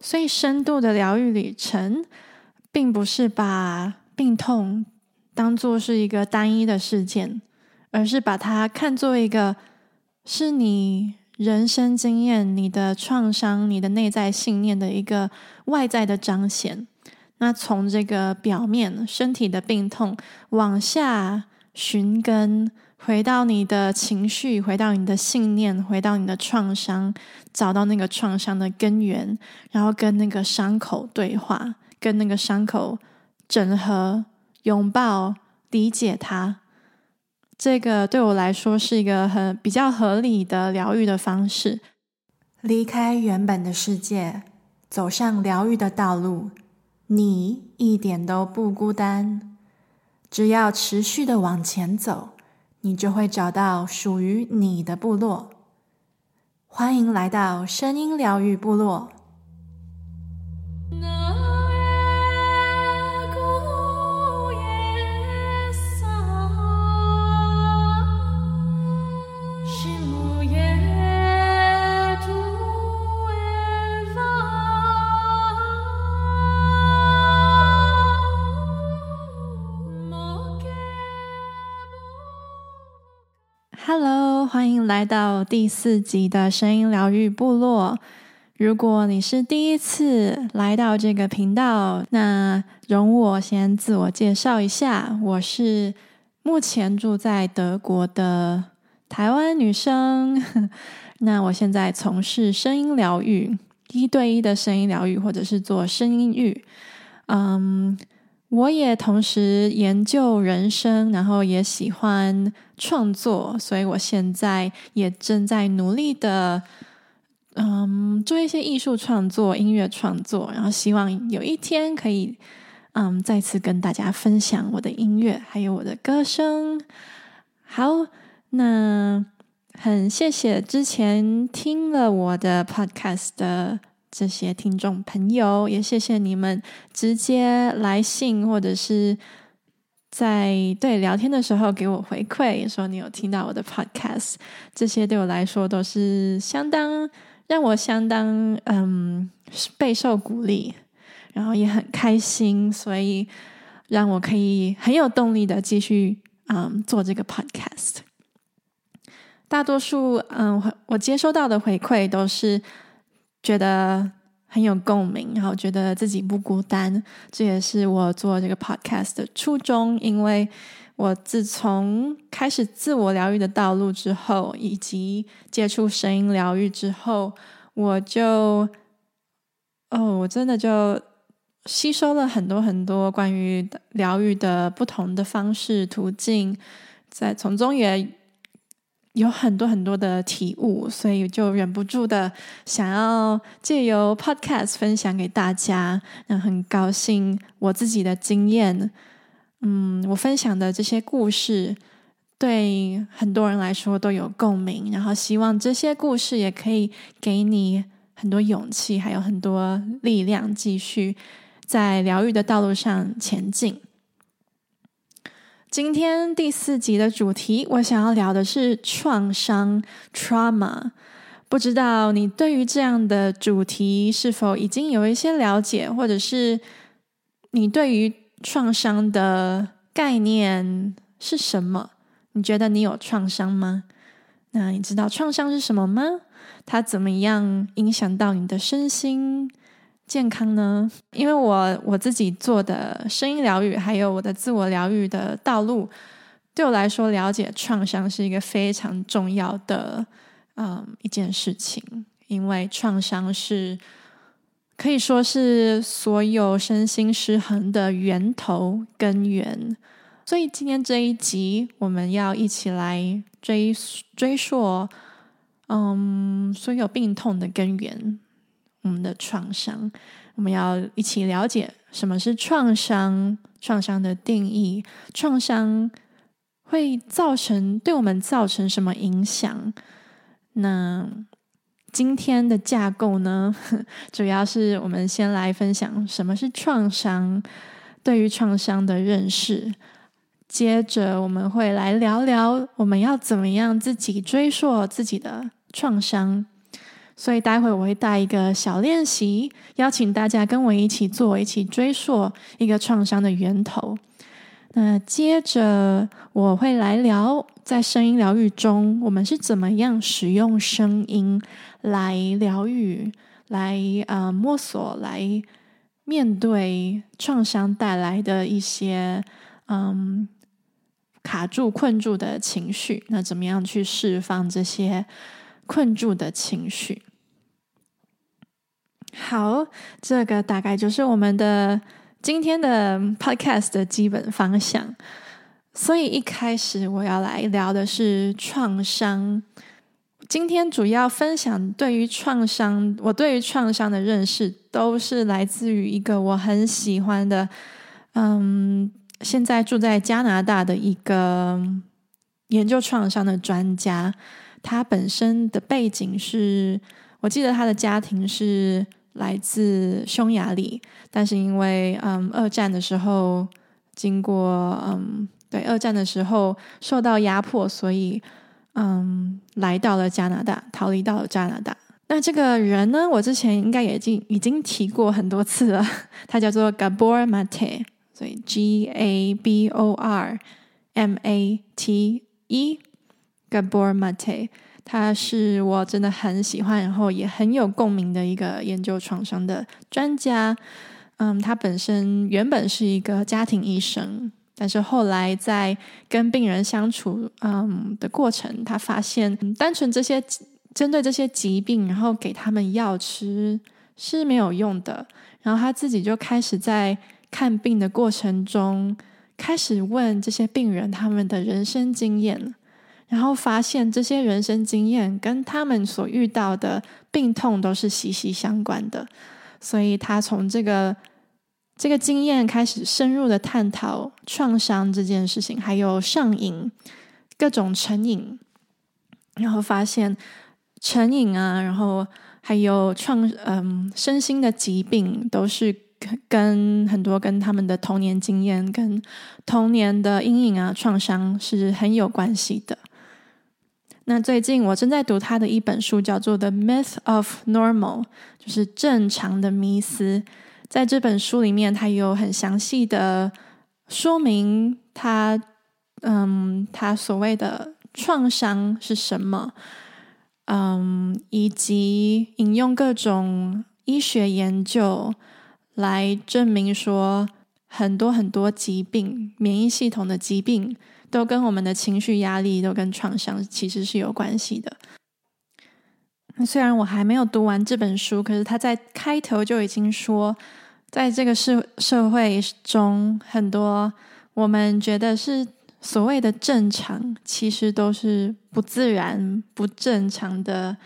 所以，深度的疗愈旅程，并不是把病痛当做是一个单一的事件，而是把它看作一个是你人生经验、你的创伤、你的内在信念的一个外在的彰显。那从这个表面身体的病痛往下寻根。回到你的情绪，回到你的信念，回到你的创伤，找到那个创伤的根源，然后跟那个伤口对话，跟那个伤口整合、拥抱、理解它。这个对我来说是一个很比较合理的疗愈的方式。离开原本的世界，走上疗愈的道路，你一点都不孤单。只要持续的往前走。你就会找到属于你的部落。欢迎来到声音疗愈部落。第四集的声音疗愈部落。如果你是第一次来到这个频道，那容我先自我介绍一下，我是目前住在德国的台湾女生。那我现在从事声音疗愈，一对一的声音疗愈，或者是做声音愈。嗯。我也同时研究人生，然后也喜欢创作，所以我现在也正在努力的，嗯，做一些艺术创作、音乐创作，然后希望有一天可以，嗯，再次跟大家分享我的音乐，还有我的歌声。好，那很谢谢之前听了我的 podcast 的。这些听众朋友，也谢谢你们直接来信，或者是在对聊天的时候给我回馈，说你有听到我的 podcast，这些对我来说都是相当让我相当嗯备受鼓励，然后也很开心，所以让我可以很有动力的继续嗯做这个 podcast。大多数嗯我接收到的回馈都是。觉得很有共鸣，然后觉得自己不孤单，这也是我做这个 podcast 的初衷。因为我自从开始自我疗愈的道路之后，以及接触声音疗愈之后，我就哦，我真的就吸收了很多很多关于疗愈的不同的方式途径，在从中也。有很多很多的体悟，所以就忍不住的想要借由 Podcast 分享给大家。那很高兴我自己的经验，嗯，我分享的这些故事对很多人来说都有共鸣。然后希望这些故事也可以给你很多勇气，还有很多力量，继续在疗愈的道路上前进。今天第四集的主题，我想要聊的是创伤 （trauma）。不知道你对于这样的主题是否已经有一些了解，或者是你对于创伤的概念是什么？你觉得你有创伤吗？那你知道创伤是什么吗？它怎么样影响到你的身心？健康呢？因为我我自己做的声音疗愈，还有我的自我疗愈的道路，对我来说，了解创伤是一个非常重要的嗯一件事情。因为创伤是可以说是所有身心失衡的源头根源。所以今天这一集，我们要一起来追追溯，嗯，所有病痛的根源。我们的创伤，我们要一起了解什么是创伤，创伤的定义，创伤会造成对我们造成什么影响？那今天的架构呢，主要是我们先来分享什么是创伤，对于创伤的认识，接着我们会来聊聊我们要怎么样自己追溯自己的创伤。所以待会我会带一个小练习，邀请大家跟我一起做，一起追溯一个创伤的源头。那接着我会来聊，在声音疗愈中，我们是怎么样使用声音来疗愈，来呃摸索，来面对创伤带来的一些嗯卡住、困住的情绪。那怎么样去释放这些困住的情绪？好，这个大概就是我们的。今天的 podcast 的基本方向，所以一开始我要来聊的是创伤。今天主要分享对于创伤，我对于创伤的认识都是来自于一个我很喜欢的，嗯，现在住在加拿大的一个研究创伤的专家。他本身的背景是，我记得他的家庭是。来自匈牙利，但是因为嗯，二战的时候经过嗯，对，二战的时候受到压迫，所以嗯，来到了加拿大，逃离到了加拿大。那这个人呢，我之前应该也已经已经提过很多次了，他叫做 Gabor Mate，所以 G A B O R M A T E，Gabor Mate。他是我真的很喜欢，然后也很有共鸣的一个研究创伤的专家。嗯，他本身原本是一个家庭医生，但是后来在跟病人相处嗯的过程，他发现单纯这些针对这些疾病，然后给他们药吃是没有用的。然后他自己就开始在看病的过程中，开始问这些病人他们的人生经验。然后发现这些人生经验跟他们所遇到的病痛都是息息相关的，所以他从这个这个经验开始深入的探讨创伤这件事情，还有上瘾、各种成瘾，然后发现成瘾啊，然后还有创嗯身心的疾病都是跟很多跟他们的童年经验、跟童年的阴影啊创伤是很有关系的。那最近我正在读他的一本书，叫做《The Myth of Normal》，就是正常的迷思。在这本书里面，他有很详细的说明他，嗯，他所谓的创伤是什么，嗯，以及引用各种医学研究来证明说，很多很多疾病，免疫系统的疾病。都跟我们的情绪压力，都跟创伤其实是有关系的。虽然我还没有读完这本书，可是他在开头就已经说，在这个社社会中，很多我们觉得是所谓的正常，其实都是不自然、不正常的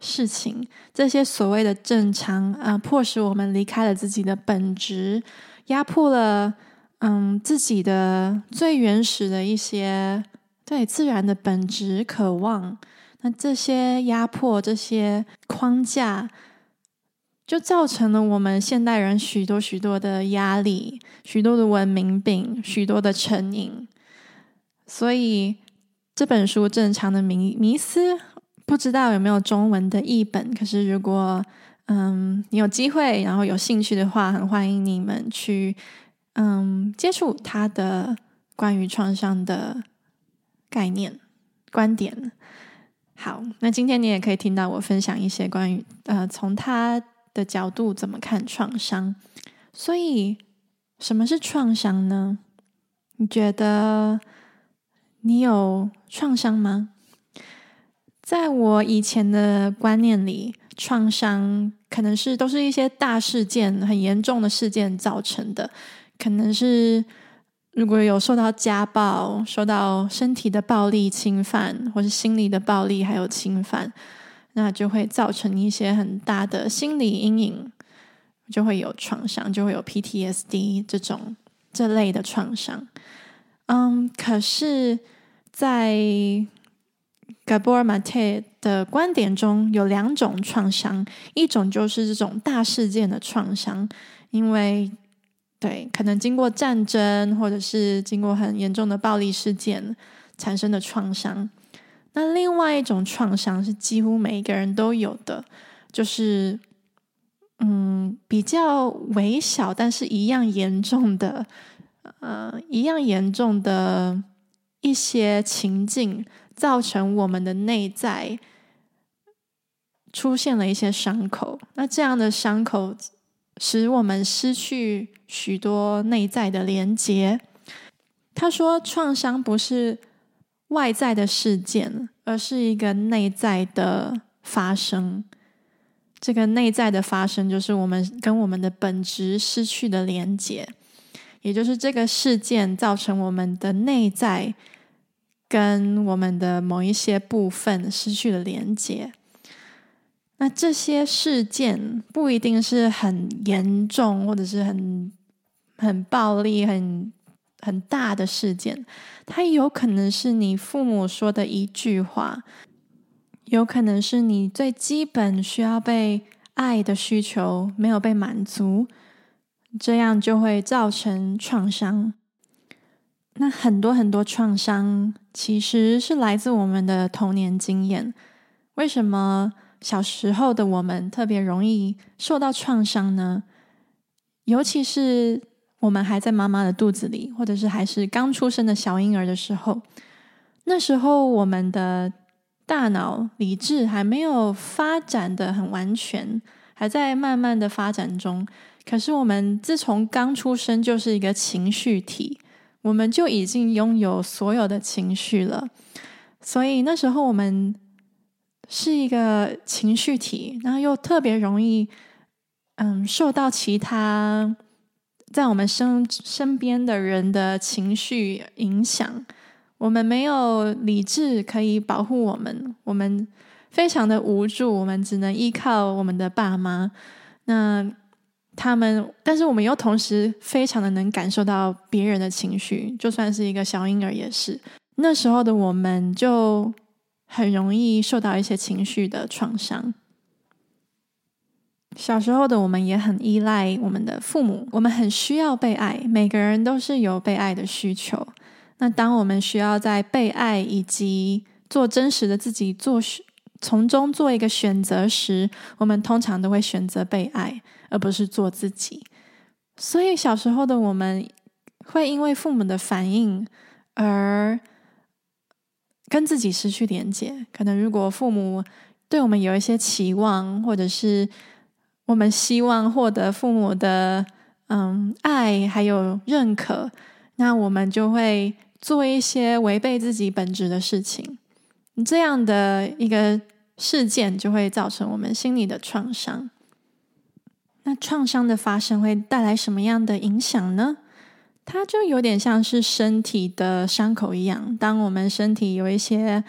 事情。这些所谓的正常啊，迫使我们离开了自己的本质，压迫了。嗯，自己的最原始的一些对自然的本质渴望，那这些压迫、这些框架，就造成了我们现代人许多许多的压力、许多的文明病、许多的成瘾。所以这本书《正常的迷迷思》，不知道有没有中文的译本。可是如果嗯你有机会，然后有兴趣的话，很欢迎你们去。嗯，接触他的关于创伤的概念、观点。好，那今天你也可以听到我分享一些关于呃，从他的角度怎么看创伤。所以，什么是创伤呢？你觉得你有创伤吗？在我以前的观念里，创伤可能是都是一些大事件、很严重的事件造成的。可能是如果有受到家暴、受到身体的暴力侵犯，或是心理的暴力还有侵犯，那就会造成一些很大的心理阴影，就会有创伤，就会有 PTSD 这种这类的创伤。嗯，可是，在 Gabor Mate 的观点中，有两种创伤，一种就是这种大事件的创伤，因为对，可能经过战争，或者是经过很严重的暴力事件产生的创伤。那另外一种创伤是几乎每一个人都有的，就是嗯比较微小，但是一样严重的，呃，一样严重的一些情境，造成我们的内在出现了一些伤口。那这样的伤口使我们失去许多内在的连接。他说，创伤不是外在的事件，而是一个内在的发生。这个内在的发生，就是我们跟我们的本质失去的连接，也就是这个事件造成我们的内在跟我们的某一些部分失去了连接。那这些事件不一定是很严重，或者是很很暴力、很。很大的事件，它有可能是你父母说的一句话，有可能是你最基本需要被爱的需求没有被满足，这样就会造成创伤。那很多很多创伤其实是来自我们的童年经验。为什么小时候的我们特别容易受到创伤呢？尤其是。我们还在妈妈的肚子里，或者是还是刚出生的小婴儿的时候，那时候我们的大脑理智还没有发展的很完全，还在慢慢的发展中。可是我们自从刚出生就是一个情绪体，我们就已经拥有所有的情绪了。所以那时候我们是一个情绪体，然后又特别容易，嗯，受到其他。在我们身身边的人的情绪影响，我们没有理智可以保护我们，我们非常的无助，我们只能依靠我们的爸妈。那他们，但是我们又同时非常的能感受到别人的情绪，就算是一个小婴儿也是。那时候的我们就很容易受到一些情绪的创伤。小时候的我们也很依赖我们的父母，我们很需要被爱，每个人都是有被爱的需求。那当我们需要在被爱以及做真实的自己做从中做一个选择时，我们通常都会选择被爱，而不是做自己。所以小时候的我们会因为父母的反应而跟自己失去连接。可能如果父母对我们有一些期望，或者是我们希望获得父母的嗯爱，还有认可，那我们就会做一些违背自己本质的事情。这样的一个事件就会造成我们心理的创伤。那创伤的发生会带来什么样的影响呢？它就有点像是身体的伤口一样，当我们身体有一些。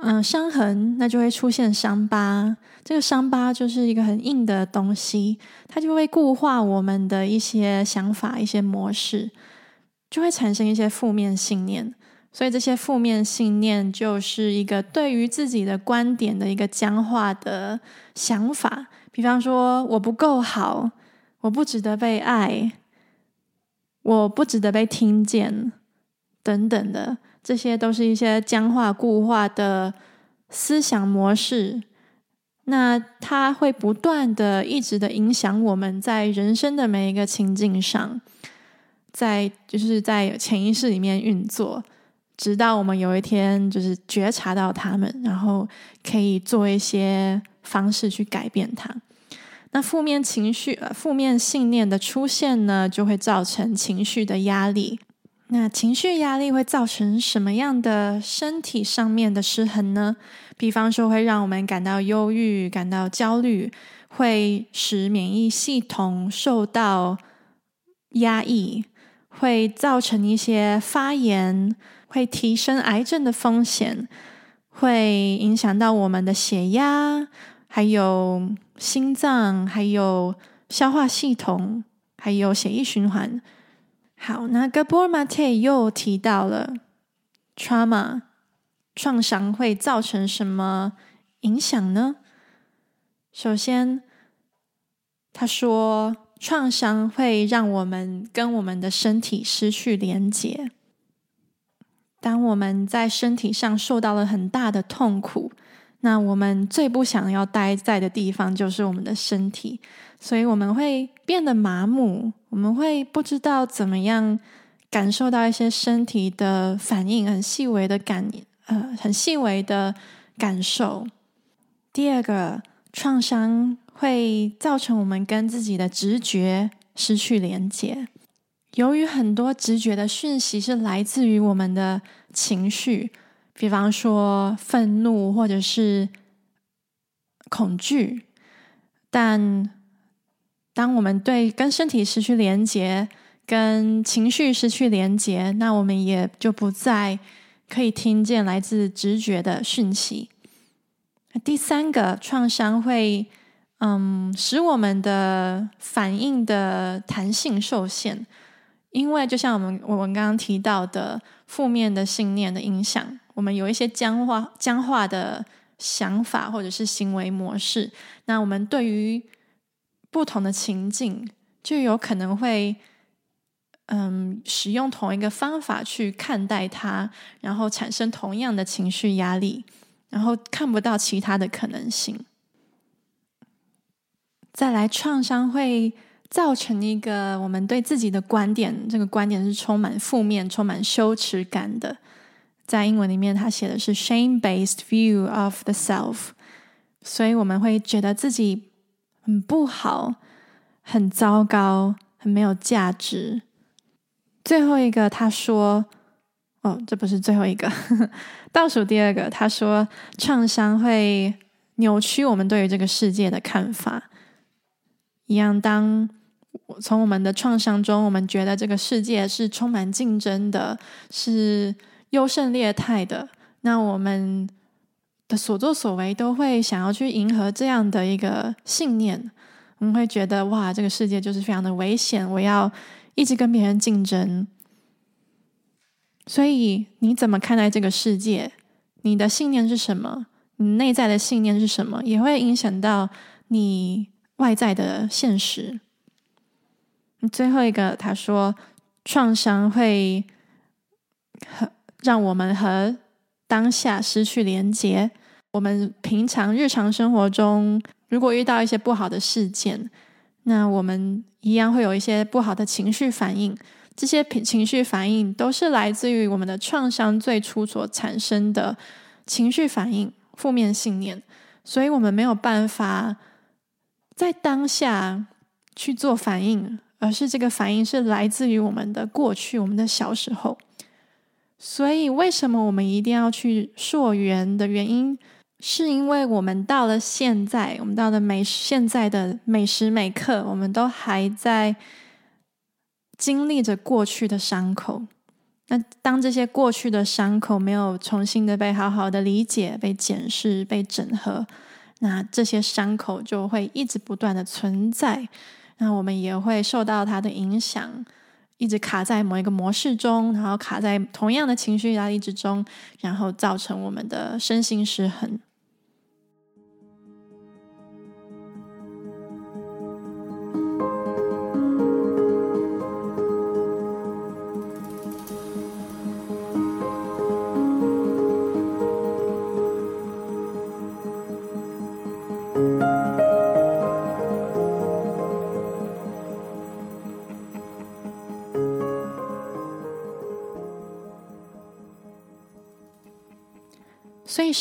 嗯，伤痕，那就会出现伤疤。这个伤疤就是一个很硬的东西，它就会固化我们的一些想法、一些模式，就会产生一些负面信念。所以这些负面信念就是一个对于自己的观点的一个僵化的想法。比方说，我不够好，我不值得被爱，我不值得被听见，等等的。这些都是一些僵化固化的思想模式，那它会不断的、一直的影响我们在人生的每一个情境上，在就是在潜意识里面运作，直到我们有一天就是觉察到他们，然后可以做一些方式去改变它。那负面情绪、负面信念的出现呢，就会造成情绪的压力。那情绪压力会造成什么样的身体上面的失衡呢？比方说，会让我们感到忧郁、感到焦虑，会使免疫系统受到压抑，会造成一些发炎，会提升癌症的风险，会影响到我们的血压，还有心脏，还有消化系统，还有血液循环。好，那 Gabor Mate 又提到了 trauma 创伤会造成什么影响呢？首先，他说创伤会让我们跟我们的身体失去连结。当我们在身体上受到了很大的痛苦，那我们最不想要待在的地方就是我们的身体，所以我们会变得麻木，我们会不知道怎么样感受到一些身体的反应，很细微的感，呃，很细微的感受。第二个，创伤会造成我们跟自己的直觉失去连接。由于很多直觉的讯息是来自于我们的情绪。比方说愤怒或者是恐惧，但当我们对跟身体失去连接，跟情绪失去连接，那我们也就不再可以听见来自直觉的讯息。第三个创伤会，嗯，使我们的反应的弹性受限，因为就像我们我们刚刚提到的负面的信念的影响。我们有一些僵化、僵化的想法或者是行为模式，那我们对于不同的情境，就有可能会，嗯，使用同一个方法去看待它，然后产生同样的情绪压力，然后看不到其他的可能性。再来，创伤会造成一个我们对自己的观点，这个观点是充满负面、充满羞耻感的。在英文里面，他写的是 shame-based view of the self，所以我们会觉得自己很不好、很糟糕、很没有价值。最后一个，他说：“哦，这不是最后一个，倒数第二个。”他说：“创伤会扭曲我们对于这个世界的看法。一样，当从我们的创伤中，我们觉得这个世界是充满竞争的，是。”优胜劣汰的，那我们的所作所为都会想要去迎合这样的一个信念。我们会觉得哇，这个世界就是非常的危险，我要一直跟别人竞争。所以你怎么看待这个世界？你的信念是什么？你内在的信念是什么？也会影响到你外在的现实。最后一个，他说创伤会很。让我们和当下失去连接。我们平常日常生活中，如果遇到一些不好的事件，那我们一样会有一些不好的情绪反应。这些情绪反应都是来自于我们的创伤最初所产生的情绪反应、负面信念。所以我们没有办法在当下去做反应，而是这个反应是来自于我们的过去、我们的小时候。所以，为什么我们一定要去溯源的原因，是因为我们到了现在，我们到了每现在的每时每刻，我们都还在经历着过去的伤口。那当这些过去的伤口没有重新的被好好的理解、被检视、被整合，那这些伤口就会一直不断的存在。那我们也会受到它的影响。一直卡在某一个模式中，然后卡在同样的情绪压力之中，然后造成我们的身心失衡。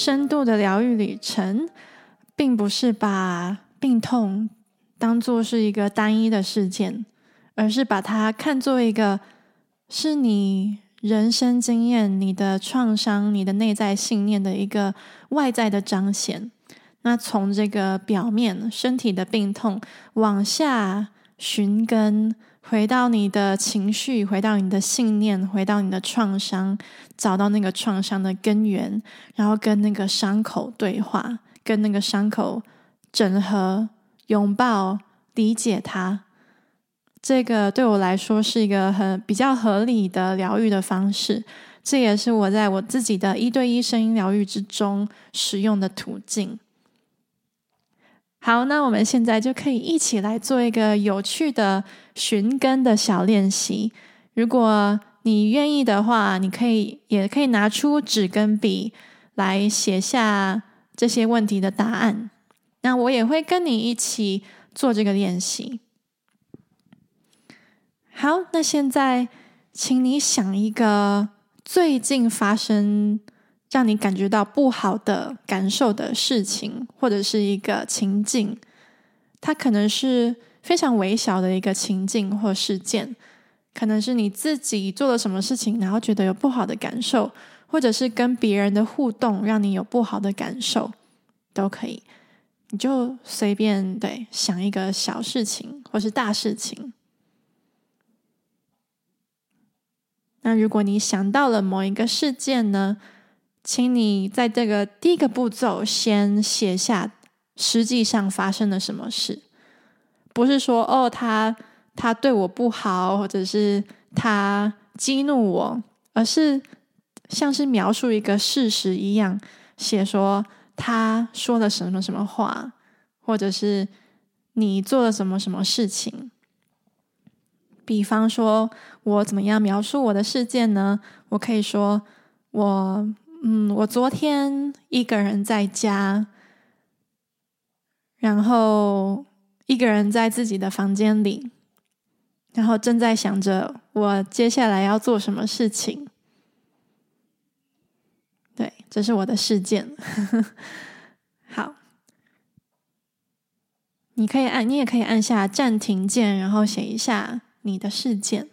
深度的疗愈旅程，并不是把病痛当做是一个单一的事件，而是把它看作一个是你人生经验、你的创伤、你的内在信念的一个外在的彰显。那从这个表面身体的病痛往下寻根。回到你的情绪，回到你的信念，回到你的创伤，找到那个创伤的根源，然后跟那个伤口对话，跟那个伤口整合、拥抱、理解它。这个对我来说是一个很比较合理的疗愈的方式，这也是我在我自己的一对一声音疗愈之中使用的途径。好，那我们现在就可以一起来做一个有趣的寻根的小练习。如果你愿意的话，你可以也可以拿出纸跟笔来写下这些问题的答案。那我也会跟你一起做这个练习。好，那现在请你想一个最近发生让你感觉到不好的感受的事情，或者是一个情境。它可能是非常微小的一个情境或事件，可能是你自己做了什么事情，然后觉得有不好的感受，或者是跟别人的互动让你有不好的感受，都可以。你就随便，对，想一个小事情或是大事情。那如果你想到了某一个事件呢，请你在这个第一个步骤先写下实际上发生了什么事，不是说哦，他他对我不好，或者是他激怒我，而是像是描述一个事实一样，写说。他说了什么什么话，或者是你做了什么什么事情？比方说，我怎么样描述我的事件呢？我可以说，我嗯，我昨天一个人在家，然后一个人在自己的房间里，然后正在想着我接下来要做什么事情。对，这是我的事件。好，你可以按，你也可以按下暂停键，然后写一下你的事件。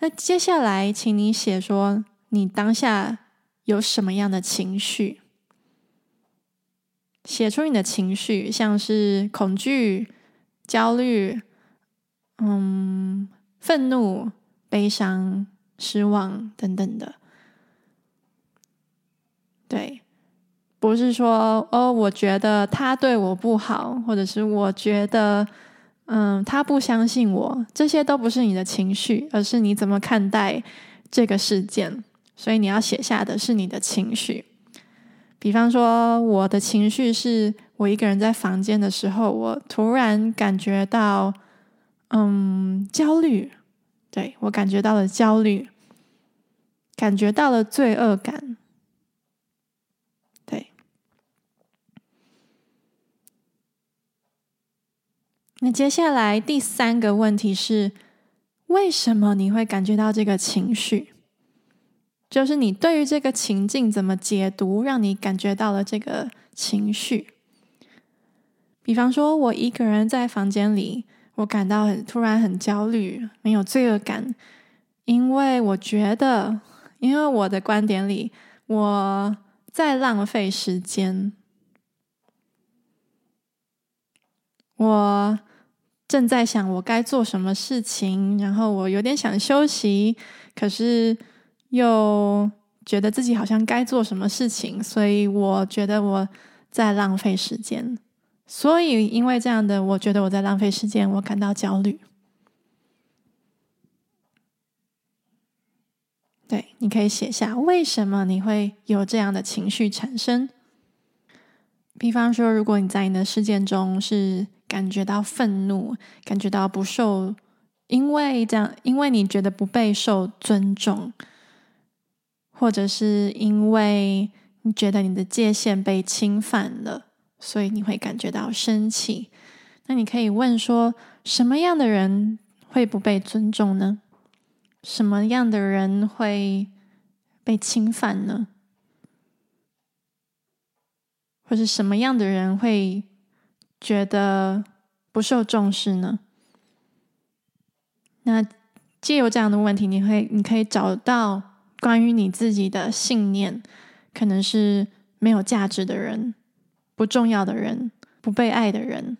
那接下来，请你写说你当下有什么样的情绪，写出你的情绪，像是恐惧、焦虑、嗯，愤怒、悲伤、失望等等的。对，不是说哦，我觉得他对我不好，或者是我觉得嗯，他不相信我，这些都不是你的情绪，而是你怎么看待这个事件。所以你要写下的是你的情绪。比方说，我的情绪是我一个人在房间的时候，我突然感觉到嗯，焦虑，对，我感觉到了焦虑，感觉到了罪恶感。对那接下来第三个问题是，为什么你会感觉到这个情绪？就是你对于这个情境怎么解读，让你感觉到了这个情绪？比方说，我一个人在房间里，我感到很突然很焦虑，没有罪恶感，因为我觉得，因为我的观点里，我在浪费时间，我。正在想我该做什么事情，然后我有点想休息，可是又觉得自己好像该做什么事情，所以我觉得我在浪费时间。所以因为这样的，我觉得我在浪费时间，我感到焦虑。对，你可以写下为什么你会有这样的情绪产生。比方说，如果你在你的事件中是。感觉到愤怒，感觉到不受，因为这样，因为你觉得不被受尊重，或者是因为你觉得你的界限被侵犯了，所以你会感觉到生气。那你可以问说，什么样的人会不被尊重呢？什么样的人会被侵犯呢？或是什么样的人会？觉得不受重视呢？那借由这样的问题，你会你可以找到关于你自己的信念，可能是没有价值的人、不重要的人、不被爱的人。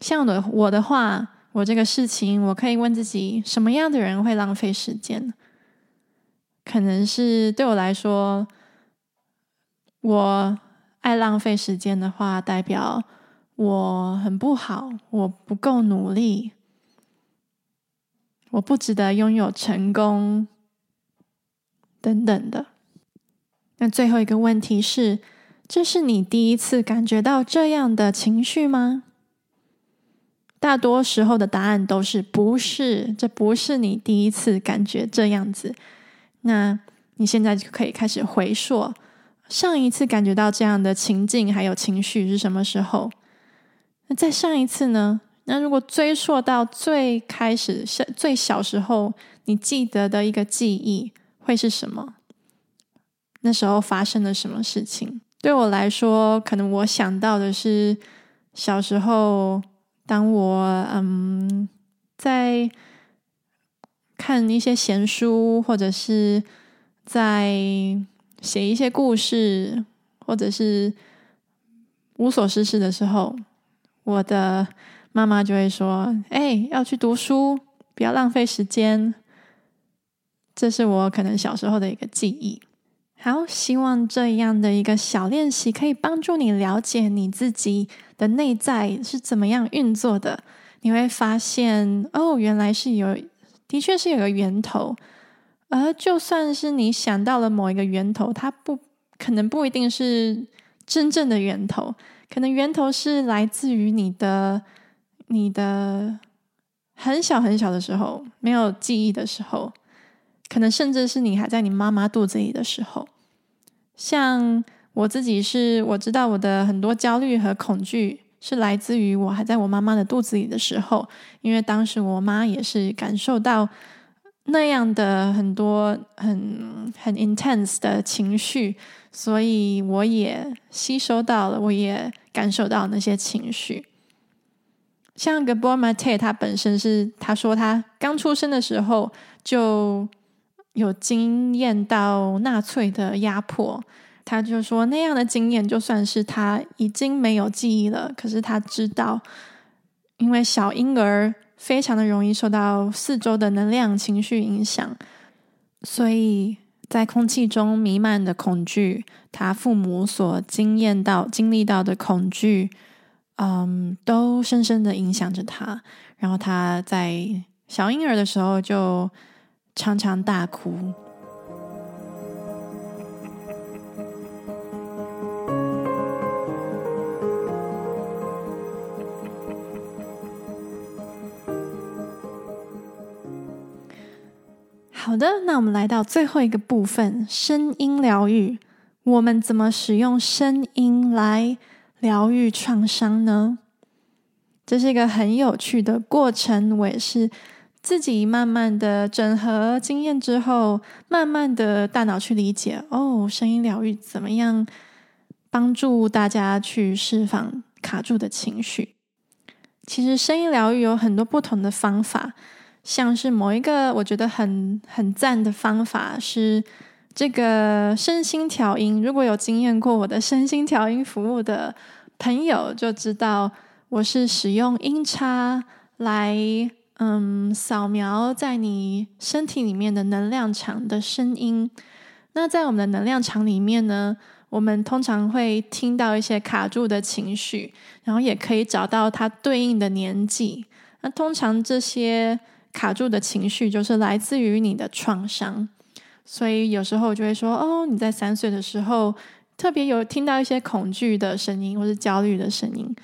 像我的我的话，我这个事情，我可以问自己：什么样的人会浪费时间？可能是对我来说，我。爱浪费时间的话，代表我很不好，我不够努力，我不值得拥有成功，等等的。那最后一个问题是：这是你第一次感觉到这样的情绪吗？大多时候的答案都是不是，这不是你第一次感觉这样子。那你现在就可以开始回溯。上一次感觉到这样的情境还有情绪是什么时候？那再上一次呢？那如果追溯到最开始、最小时候，你记得的一个记忆会是什么？那时候发生了什么事情？对我来说，可能我想到的是小时候，当我嗯在看一些闲书，或者是在写一些故事，或者是无所事事的时候，我的妈妈就会说：“哎，要去读书，不要浪费时间。”这是我可能小时候的一个记忆。好，希望这样的一个小练习可以帮助你了解你自己的内在是怎么样运作的。你会发现，哦，原来是有，的确是有个源头。而就算是你想到了某一个源头，它不可能不一定是真正的源头，可能源头是来自于你的你的很小很小的时候，没有记忆的时候，可能甚至是你还在你妈妈肚子里的时候。像我自己是，我知道我的很多焦虑和恐惧是来自于我还在我妈妈的肚子里的时候，因为当时我妈也是感受到那样的很多很很 intense 的情绪，所以我也吸收到了，我也感受到那些情绪。像 Gabor Mate，他本身是他说他刚出生的时候就。有经验到纳粹的压迫，他就说那样的经验，就算是他已经没有记忆了，可是他知道，因为小婴儿非常的容易受到四周的能量、情绪影响，所以在空气中弥漫的恐惧，他父母所经验到、经历到的恐惧，嗯，都深深的影响着他。然后他在小婴儿的时候就。常常大哭。好的，那我们来到最后一个部分——声音疗愈。我们怎么使用声音来疗愈创伤呢？这是一个很有趣的过程，我也是。自己慢慢的整合经验之后，慢慢的大脑去理解哦，声音疗愈怎么样帮助大家去释放卡住的情绪？其实声音疗愈有很多不同的方法，像是某一个我觉得很很赞的方法是这个身心调音。如果有经验过我的身心调音服务的朋友，就知道我是使用音叉来。嗯，扫描在你身体里面的能量场的声音。那在我们的能量场里面呢，我们通常会听到一些卡住的情绪，然后也可以找到它对应的年纪。那通常这些卡住的情绪就是来自于你的创伤。所以有时候就会说：“哦，你在三岁的时候特别有听到一些恐惧的声音，或是焦虑的声音。”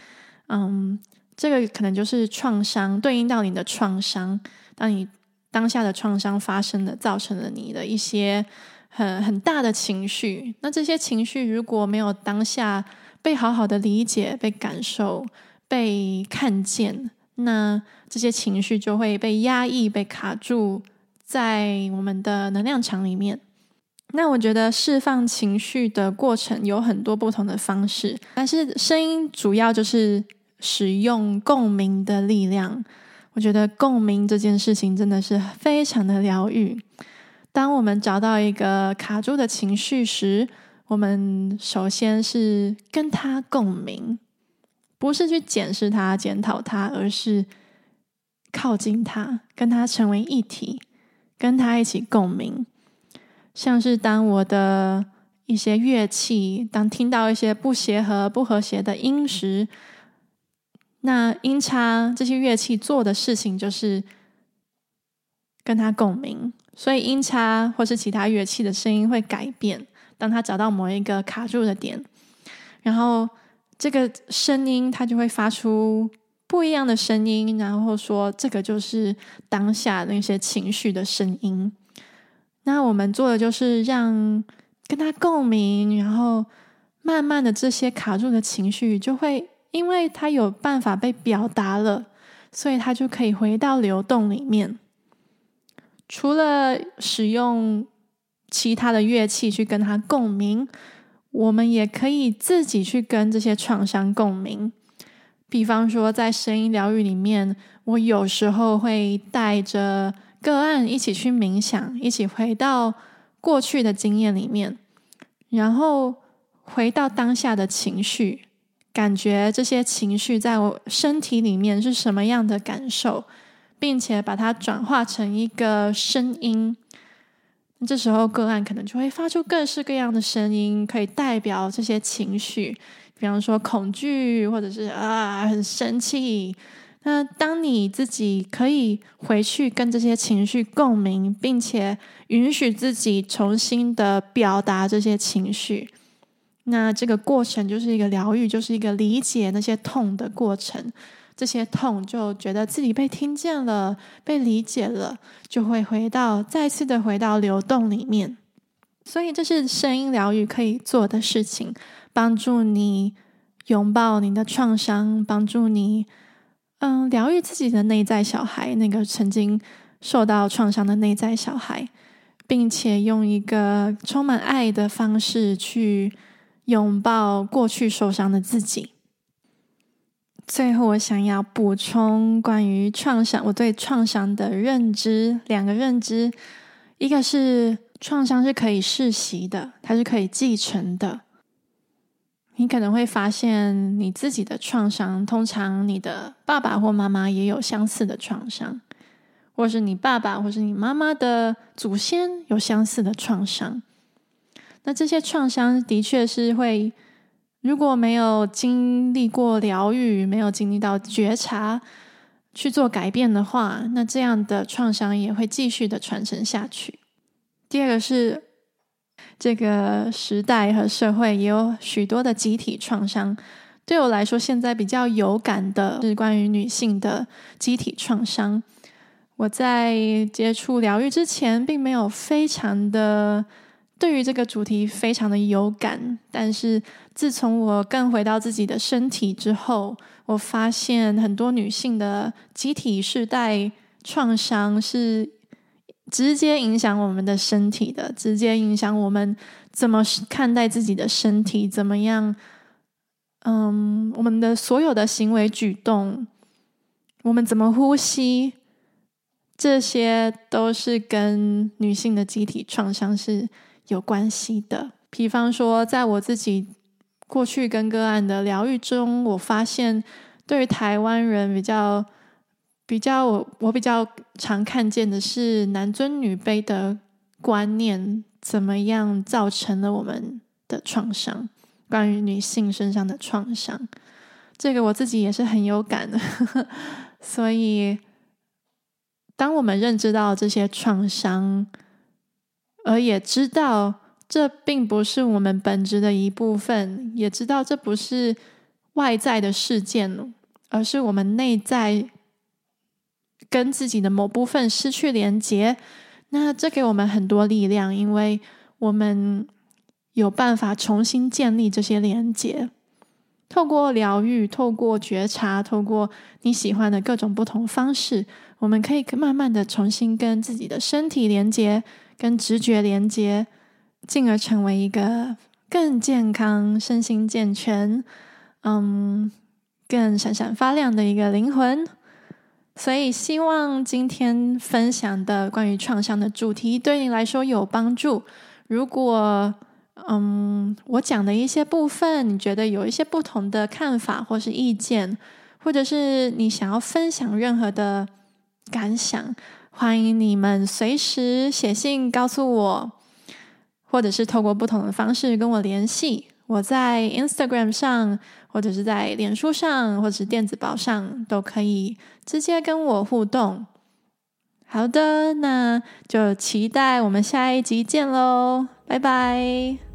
嗯。这个可能就是创伤，对应到你的创伤。当你当下的创伤发生了，造成了你的一些很很大的情绪。那这些情绪如果没有当下被好好的理解、被感受、被看见，那这些情绪就会被压抑、被卡住在我们的能量场里面。那我觉得释放情绪的过程有很多不同的方式，但是声音主要就是。使用共鸣的力量，我觉得共鸣这件事情真的是非常的疗愈。当我们找到一个卡住的情绪时，我们首先是跟他共鸣，不是去检视他、检讨他，而是靠近他，跟他成为一体，跟他一起共鸣。像是当我的一些乐器，当听到一些不协和、不和谐的音时，那音叉这些乐器做的事情就是跟它共鸣，所以音叉或是其他乐器的声音会改变。当它找到某一个卡住的点，然后这个声音它就会发出不一样的声音，然后说这个就是当下那些情绪的声音。那我们做的就是让跟他共鸣，然后慢慢的这些卡住的情绪就会，因为他有办法被表达了，所以他就可以回到流动里面。除了使用其他的乐器去跟他共鸣，我们也可以自己去跟这些创伤共鸣。比方说，在声音疗愈里面，我有时候会带着个案一起去冥想，一起回到过去的经验里面，然后回到当下的情绪，感觉这些情绪在我身体里面是什么样的感受。并且把它转化成一个声音，这时候个案可能就会发出各式各样的声音，可以代表这些情绪，比方说恐惧，或者是啊很生气。那当你自己可以回去跟这些情绪共鸣，并且允许自己重新的表达这些情绪，那这个过程就是一个疗愈，就是一个理解那些痛的过程。这些痛就觉得自己被听见了，被理解了，就会回到再次的回到流动里面。所以这是声音疗愈可以做的事情，帮助你拥抱你的创伤，帮助你嗯疗愈自己的内在小孩，那个曾经受到创伤的内在小孩，并且用一个充满爱的方式去拥抱过去受伤的自己。最后，我想要补充关于创伤，我对创伤的认知，两个认知，一个是创伤是可以世袭的，它是可以继承的。你可能会发现你自己的创伤，通常你的爸爸或妈妈也有相似的创伤，或是你爸爸或是你妈妈的祖先有相似的创伤。那这些创伤的确是会。如果没有经历过疗愈，没有经历到觉察去做改变的话，那这样的创伤也会继续的传承下去。第二个是，这个时代和社会也有许多的集体创伤。对我来说，现在比较有感的是关于女性的集体创伤。我在接触疗愈之前，并没有非常的。对于这个主题非常的有感，但是自从我更回到自己的身体之后，我发现很多女性的集体世代创伤是直接影响我们的身体的，直接影响我们怎么看待自己的身体，怎么样，嗯，我们的所有的行为举动，我们怎么呼吸，这些都是跟女性的集体创伤是。有关系的，比方说，在我自己过去跟个案的疗愈中，我发现对于台湾人比较比较我我比较常看见的是男尊女卑的观念，怎么样造成了我们的创伤？关于女性身上的创伤，这个我自己也是很有感的。所以，当我们认知到这些创伤，而也知道这并不是我们本质的一部分，也知道这不是外在的事件，而是我们内在跟自己的某部分失去连接。那这给我们很多力量，因为我们有办法重新建立这些连接。透过疗愈，透过觉察，透过你喜欢的各种不同方式，我们可以慢慢的重新跟自己的身体连接。跟直觉连接，进而成为一个更健康、身心健全、嗯，更闪闪发亮的一个灵魂。所以，希望今天分享的关于创伤的主题对你来说有帮助。如果嗯，我讲的一些部分，你觉得有一些不同的看法或是意见，或者是你想要分享任何的感想。欢迎你们随时写信告诉我，或者是透过不同的方式跟我联系。我在 Instagram 上，或者是在脸书上，或者是电子报上，都可以直接跟我互动。好的，那就期待我们下一集见喽，拜拜。